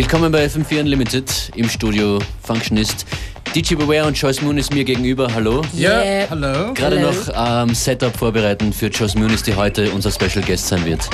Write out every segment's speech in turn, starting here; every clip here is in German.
Willkommen bei FM4 Unlimited im Studio Functionist. DJ Beware und Joyce Moon ist mir gegenüber. Hallo. Ja, Yeah. hallo. Gerade Hello. noch ähm, Setup vorbereiten für Joyce Moon, die heute unser Special Guest sein wird.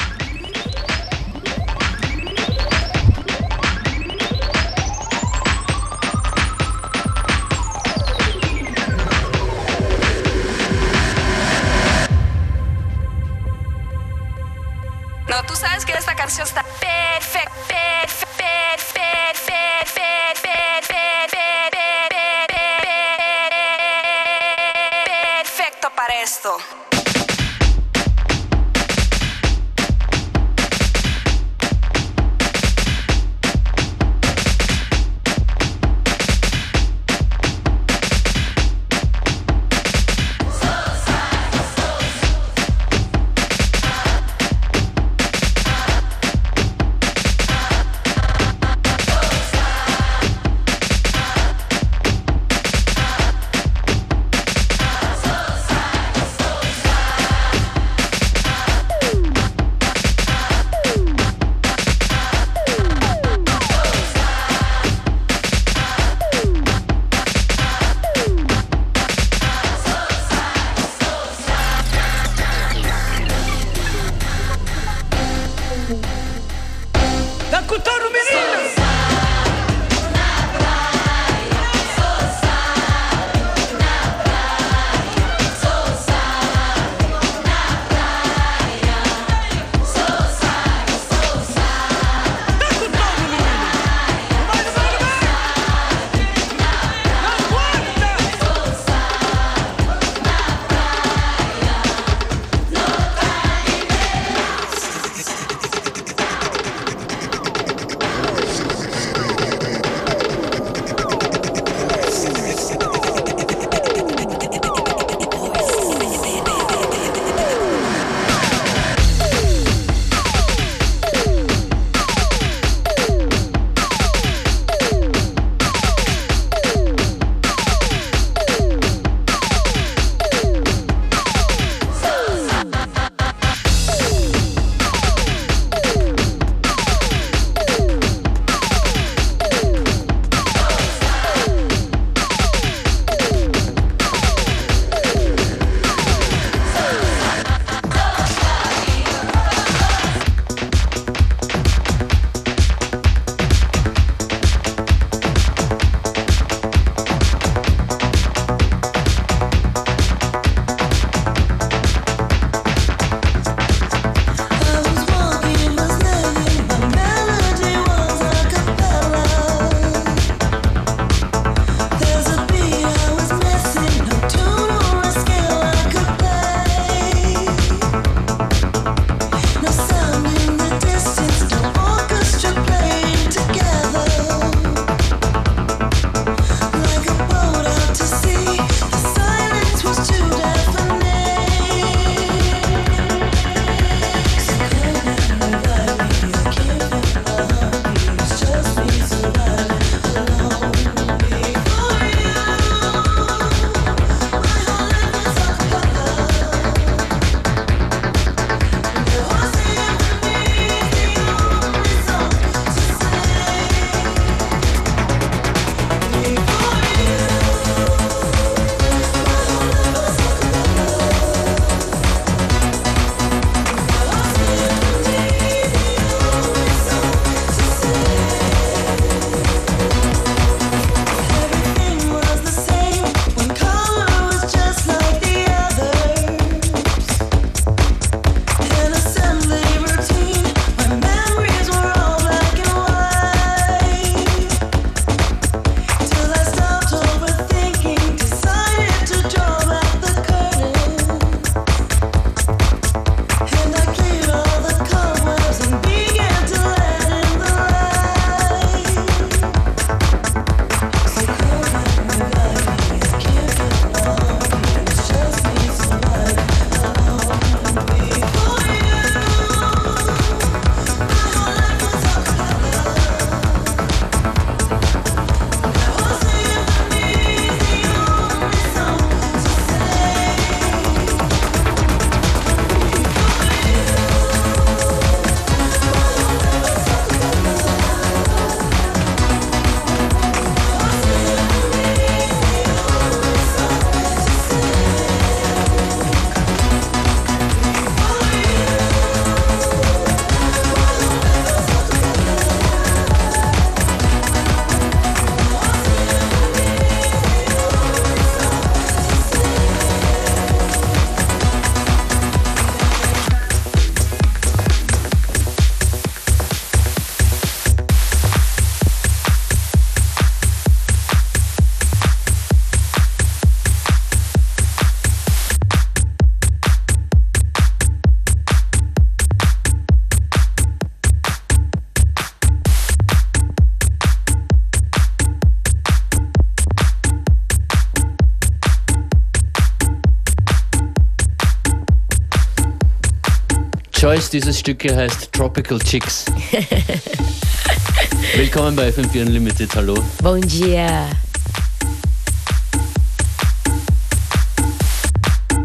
Dieses Stück hier heißt Tropical Chicks. Willkommen bei FM4 Unlimited, hallo. Bom dia.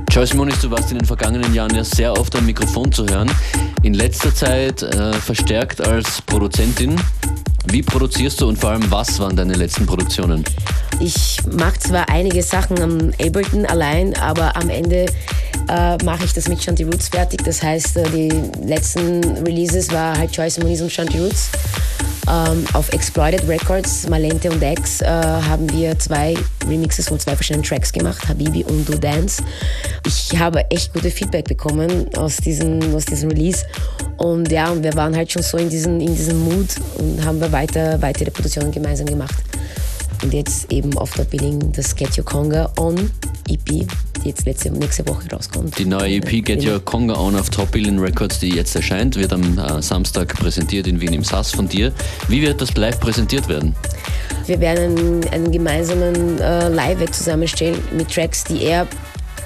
Joyce Moniz, du warst in den vergangenen Jahren ja sehr oft am Mikrofon zu hören. In letzter Zeit äh, verstärkt als Produzentin. Wie produzierst du und vor allem was waren deine letzten Produktionen? Ich mache zwar einige Sachen am Ableton allein, aber am Ende äh, mache ich das mit Shanty Roots fertig. Das heißt, äh, die letzten Releases war halt Joyce Moniz und Shanty Roots. Ähm, auf Exploited Records, Malente und X, äh, haben wir zwei Remixes von zwei verschiedenen Tracks gemacht, Habibi und Do Dance. Ich habe echt gute Feedback bekommen aus diesem, aus diesem Release. Und ja, wir waren halt schon so in diesem, in diesem Mood und haben wir weiter, weitere Produktionen gemeinsam gemacht. Und jetzt eben auf der Billing das Get Your Conga On EP, die jetzt letzte, nächste Woche rauskommt. Die neue EP Get Your Conga On auf Top Billion Records, die jetzt erscheint, wird am äh, Samstag präsentiert in Wien im SAS von dir. Wie wird das live präsentiert werden? Wir werden einen, einen gemeinsamen äh, Live zusammenstellen mit Tracks, die er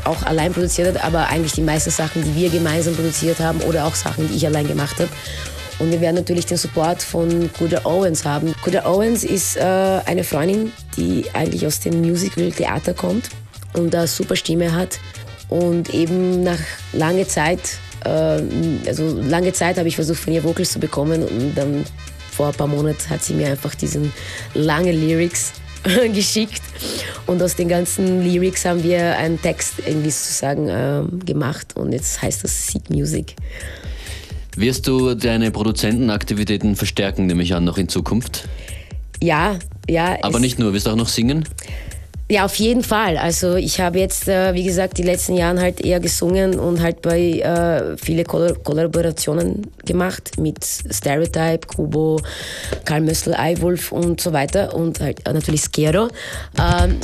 auch allein produziert hat, aber eigentlich die meisten Sachen, die wir gemeinsam produziert haben oder auch Sachen, die ich allein gemacht habe. Und wir werden natürlich den Support von Kuda Owens haben. Kuda Owens ist äh, eine Freundin, die eigentlich aus dem Musical-Theater kommt und eine super Stimme hat. Und eben nach langer Zeit, äh, also lange Zeit habe ich versucht, von ihr Vocals zu bekommen und dann vor ein paar Monaten hat sie mir einfach diesen langen Lyrics geschickt und aus den ganzen Lyrics haben wir einen Text irgendwie sozusagen äh, gemacht und jetzt heißt das Seed Music. Wirst du deine Produzentenaktivitäten verstärken, nehme ich an, noch in Zukunft? Ja, ja. Aber nicht nur, wirst du auch noch singen? Ja, auf jeden Fall. Also ich habe jetzt, äh, wie gesagt, die letzten Jahre halt eher gesungen und halt bei äh, viele Kollaborationen gemacht mit Stereotype, Kubo, Karl Mössl, Eiwolf und so weiter und halt äh, natürlich Skero. Ähm,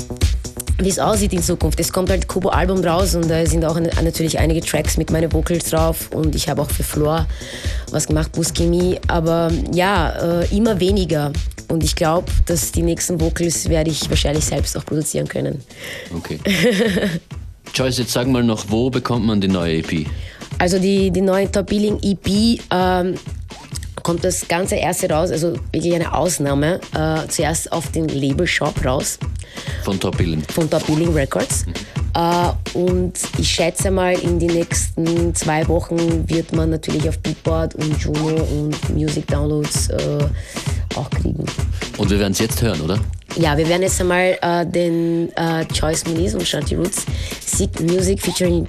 wie es aussieht in Zukunft. Es kommt halt Kubo-Album raus und da sind auch natürlich einige Tracks mit meinen Vocals drauf und ich habe auch für Floor was gemacht, Buschemie, aber ja, äh, immer weniger. Und ich glaube, dass die nächsten Vocals werde ich wahrscheinlich selbst auch produzieren können. Okay. Joyce, jetzt sag mal noch, wo bekommt man die neue EP? Also die, die neue Top Billing EP ähm, kommt das ganze erste raus, also wirklich eine Ausnahme, äh, zuerst auf den Label Shop raus. Von Top Billing. Von Top Billing Records. Mhm. Äh, und ich schätze mal, in den nächsten zwei Wochen wird man natürlich auf Beatboard und Juno und Music Downloads äh, auch kriegen. Und wir werden es jetzt hören, oder? Ja, wir werden jetzt einmal äh, den äh, Choice Muniz und Shanti Roots Seek Music featuring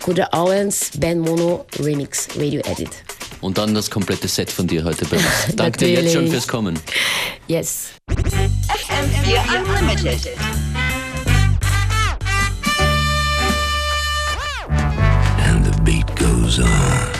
Kuda Owens Band Mono Remix Radio Edit. Und dann das komplette Set von dir heute bei uns. Danke dir jetzt schon fürs Kommen. Yes. FM4 Unlimited. And the beat goes on.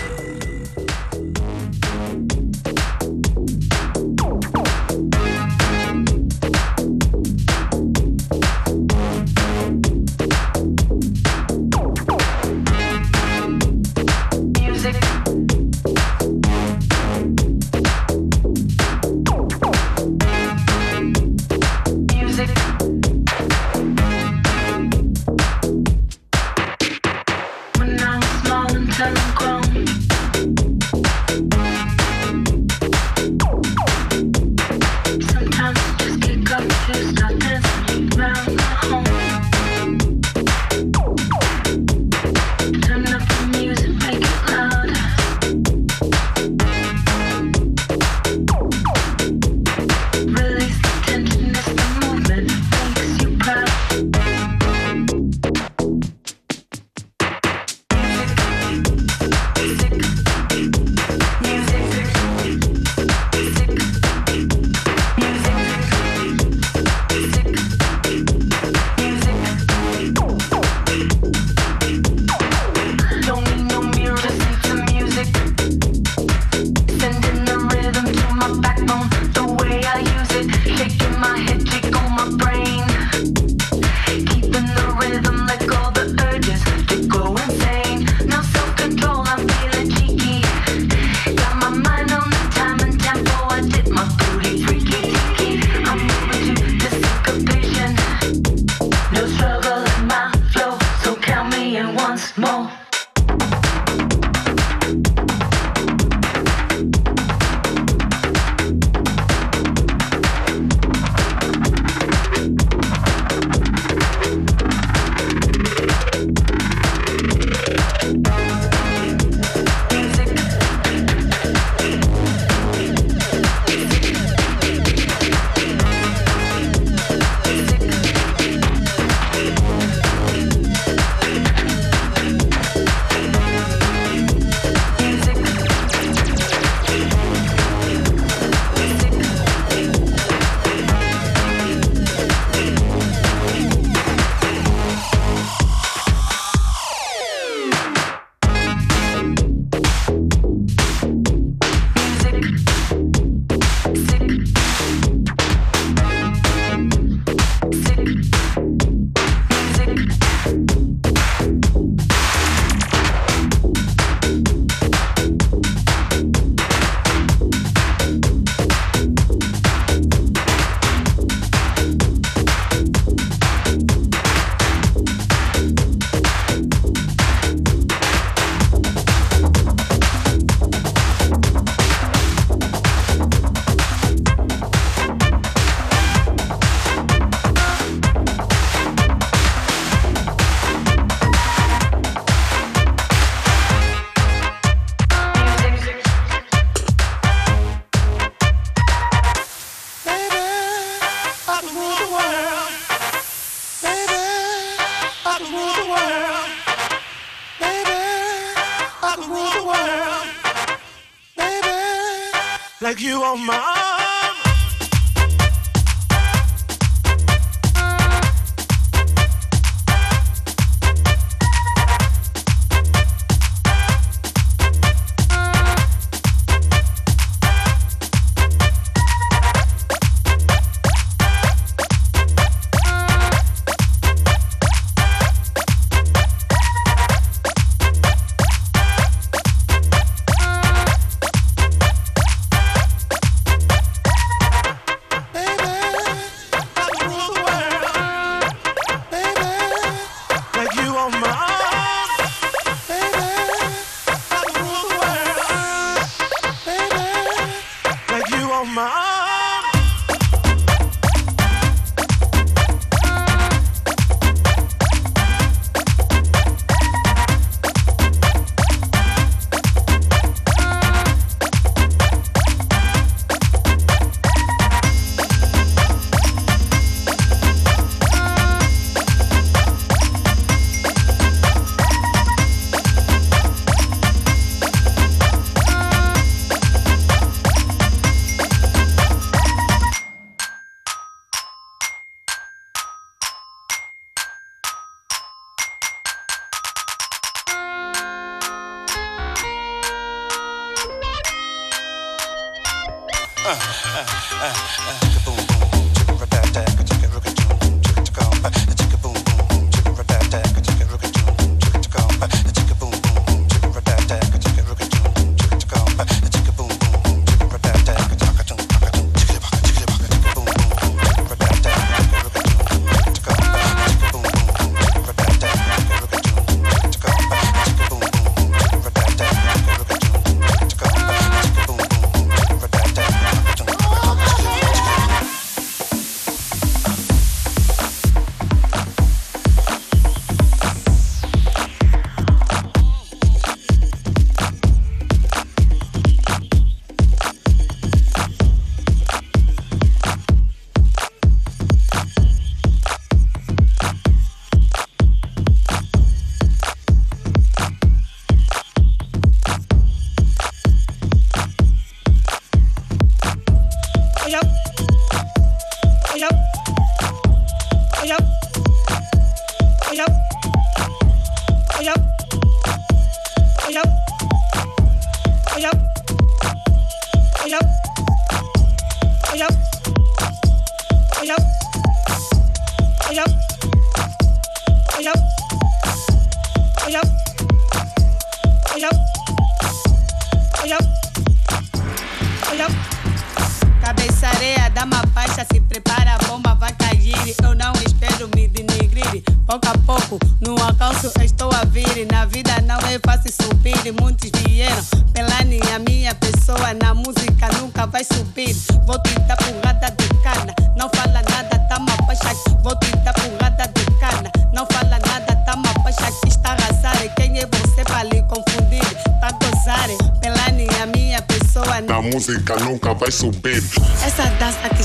San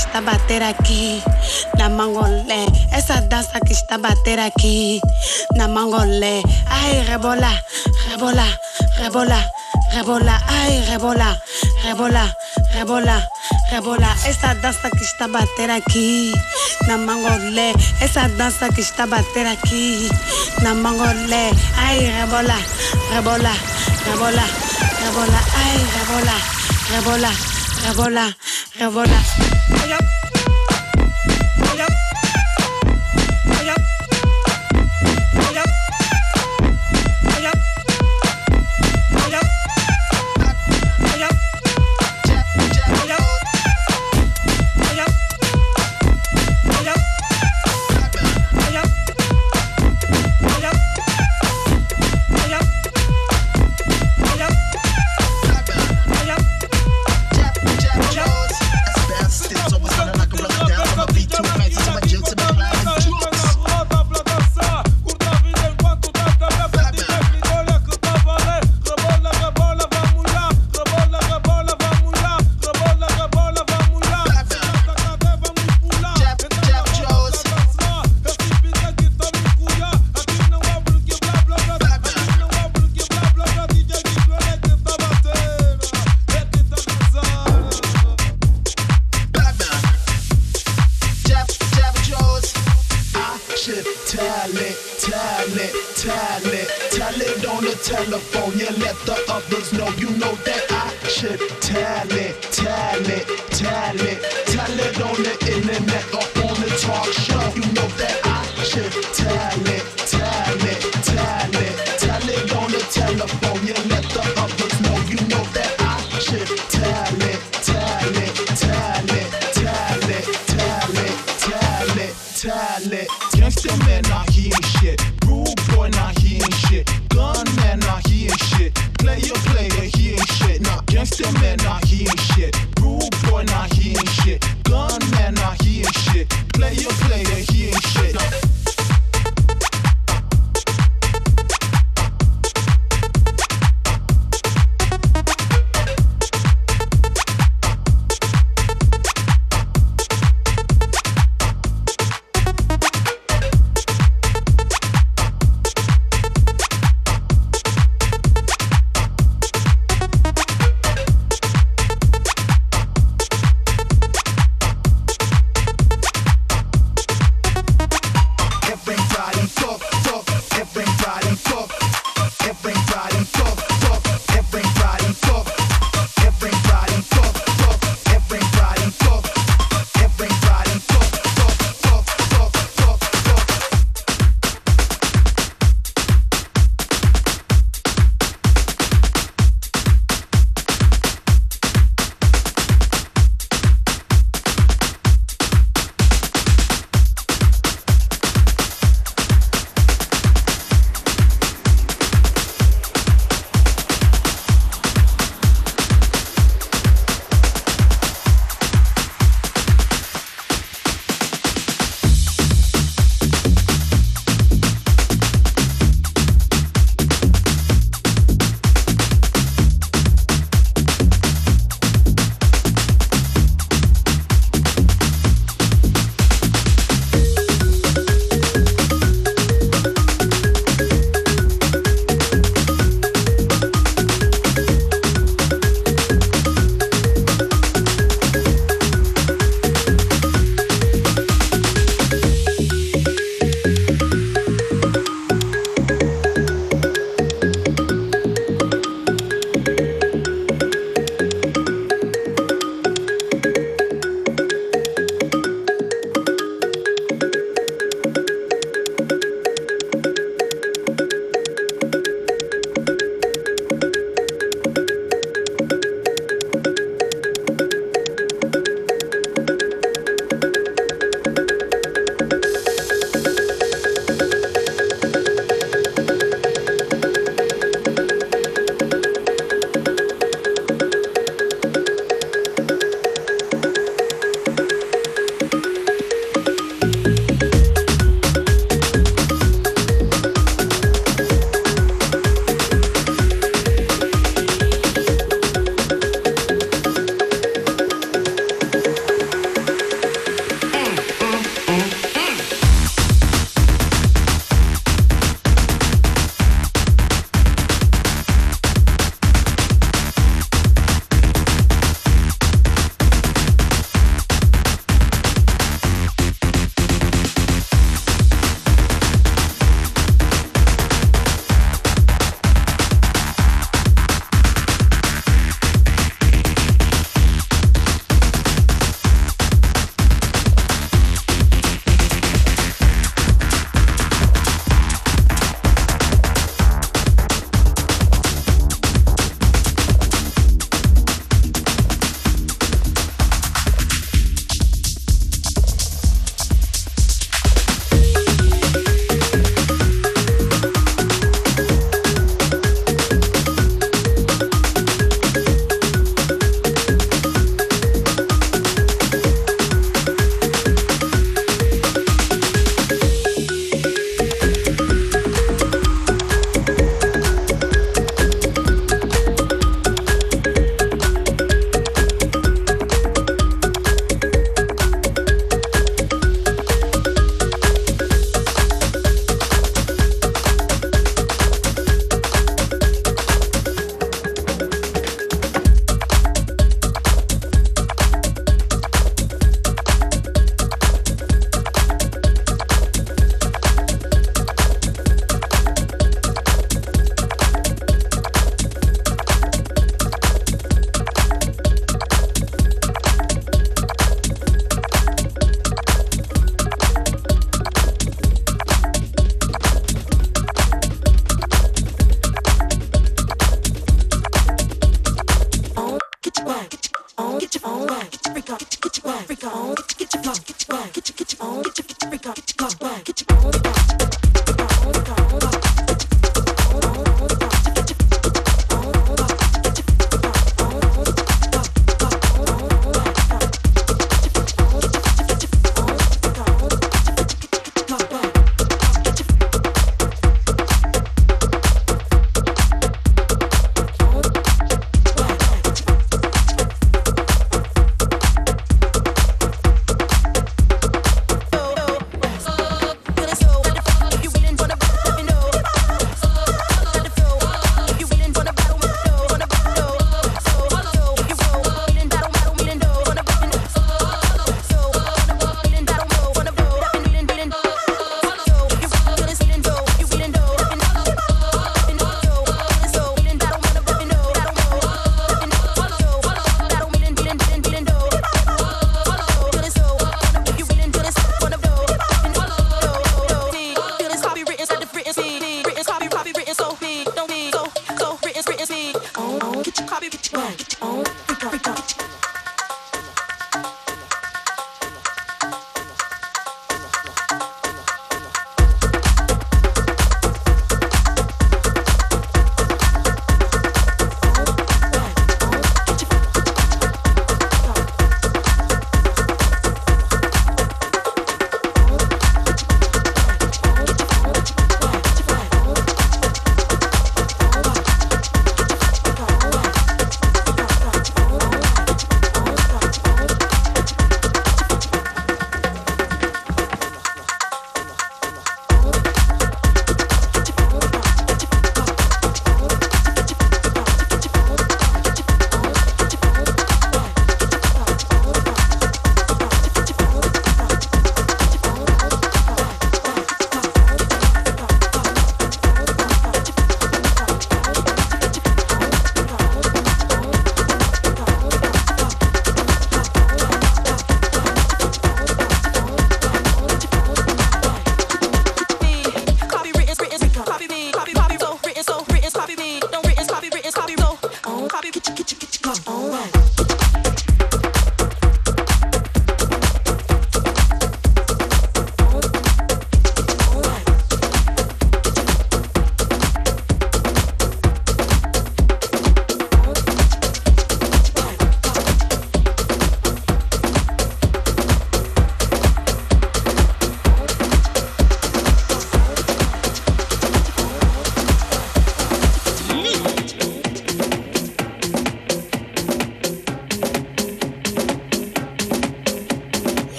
está bater aquí, na mangolé. Esa danza que está bater aquí, na mangolé. Ay, rebola, rebola, rebola, rebola, ay, rebola, rebola, rebola, rebola. Esa danza que está bater aquí, na mangolé. Esa danza que está bater aquí, na mangolé. Ay, rebola, rebola, rebola, rebola, ay, rebola, rebola, rebola, rebola. I Let the others know. You know that I should tell.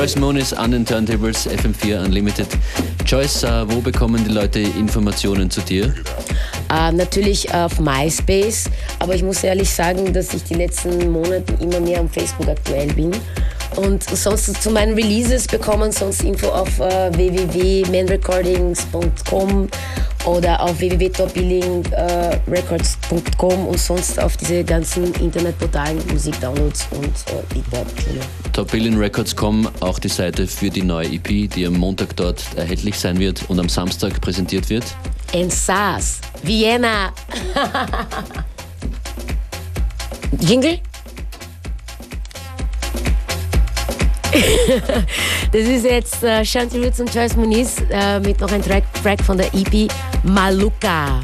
Joyce Moon ist an den Turntables FM4 Unlimited. Joyce, äh, wo bekommen die Leute Informationen zu dir? Äh, natürlich auf MySpace, aber ich muss ehrlich sagen, dass ich die letzten Monate immer mehr am Facebook aktuell bin. Und sonst zu meinen Releases bekommen sonst Info auf äh, www.manrecordings.com oder auf www.topbillingrecords.com äh, und sonst auf diese ganzen Internetportalen, Musikdownloads und äh, Liederpläne. Topillingrecords.com, auch die Seite für die neue EP, die am Montag dort erhältlich sein wird und am Samstag präsentiert wird. In SARS, Vienna. Jingle? das ist jetzt äh, Shanti Roots und Joyce Muniz äh, mit noch einem Track, Track von der EP Maluka.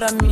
what I.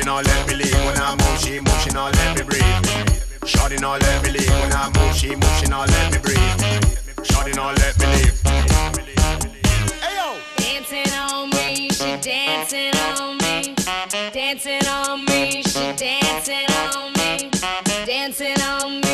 Shawty not let me leave when I move, she move, she now let me breathe. Shawty not let me leave when I move, she move, she now let me breathe. Shawty not let me leave. Hey yo. Dancing on me, she dancing on me, dancing on me, she dancing on me, dancing on me.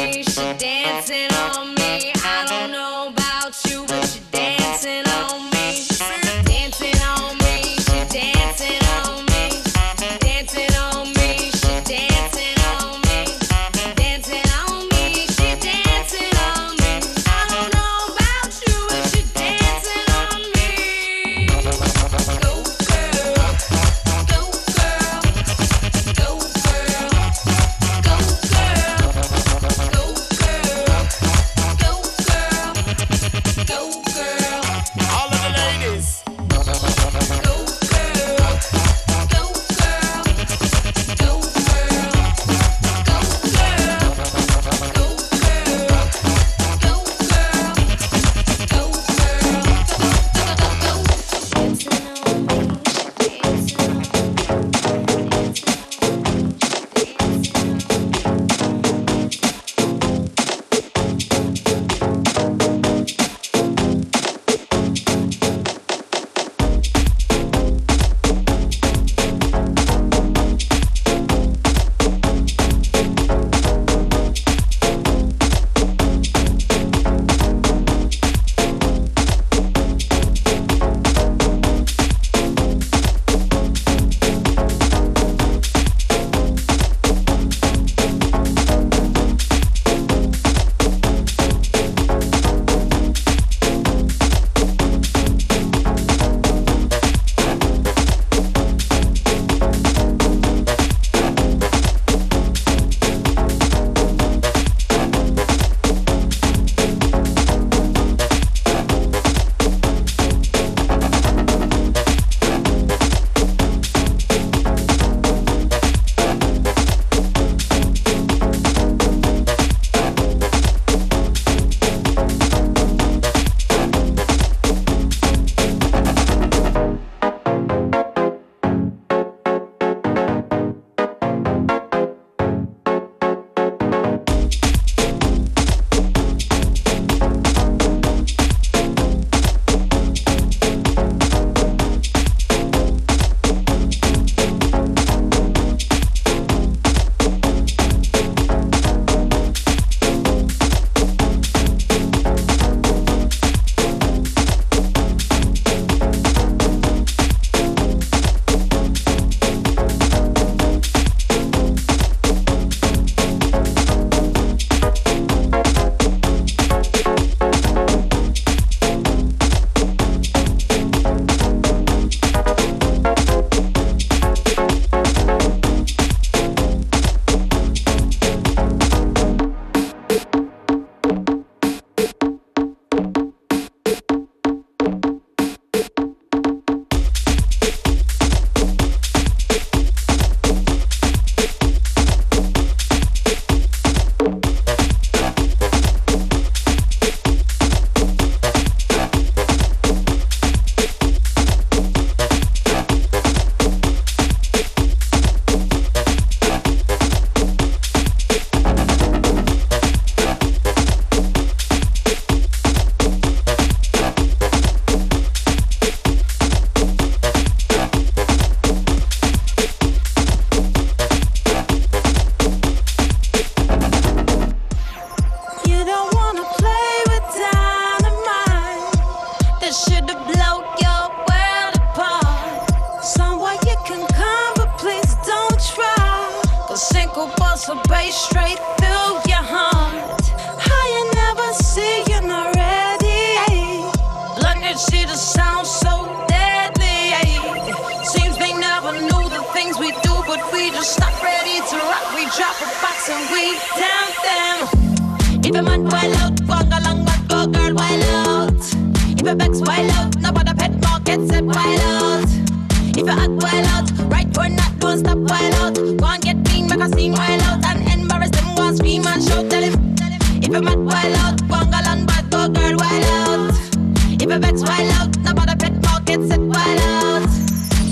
get set wild out.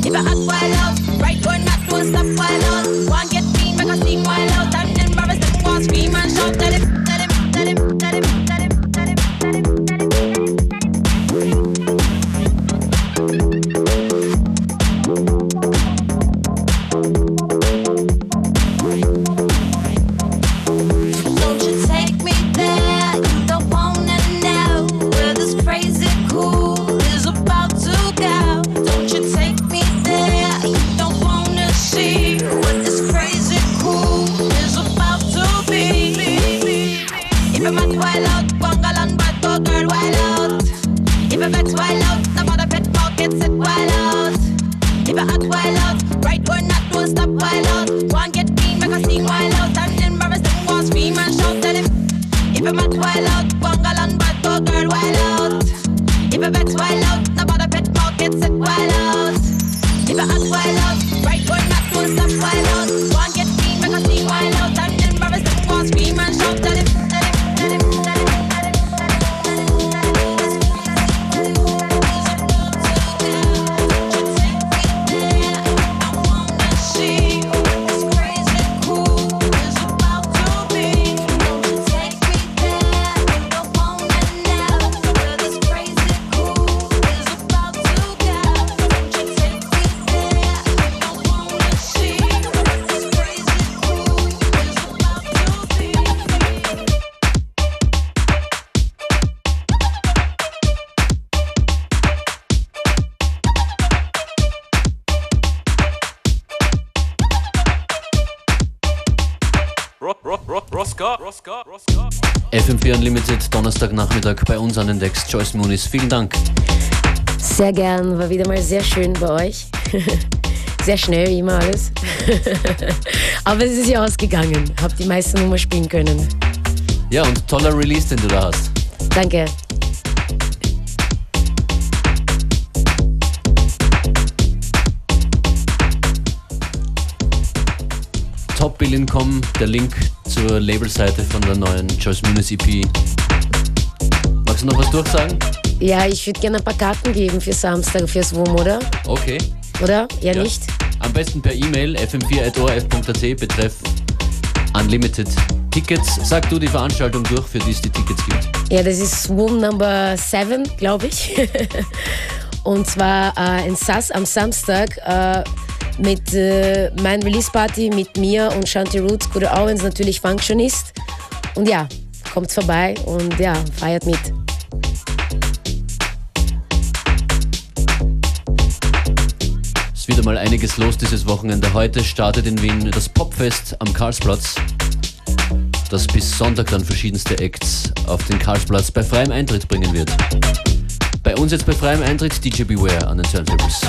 If I act wild out, right or not don't stop wild FM4 Unlimited, Donnerstagnachmittag bei uns an den Decks. Joyce Moonis, vielen Dank. Sehr gern, war wieder mal sehr schön bei euch. Sehr schnell wie immer alles. Aber es ist ja ausgegangen. Hab die meisten Nummer spielen können. Ja, und toller Release, den du da hast. Danke. Topbillion.com, der Link zur Labelseite von der neuen Joyce Moonis EP. Magst du noch was durchsagen? Ja, ich würde gerne ein paar Karten geben für Samstag, fürs WUM, oder? Okay. Oder? Ja, nicht? Am besten per E-Mail fm4.orf.at betreff Unlimited Tickets. Sag du die Veranstaltung durch, für die es die Tickets gibt. Ja, das ist WUM Number 7, glaube ich. Und zwar äh, in Sass am Samstag äh, mit äh, mein Release Party mit mir und Shanti Roots, Scooter Owens, natürlich Functionist. Und ja, kommt vorbei und ja, feiert mit. Es ist wieder mal einiges los dieses Wochenende. Heute startet in Wien das Popfest am Karlsplatz, das bis Sonntag dann verschiedenste Acts auf den Karlsplatz bei freiem Eintritt bringen wird. Bei uns jetzt bei freiem Eintritt DJ Beware an den Turntables.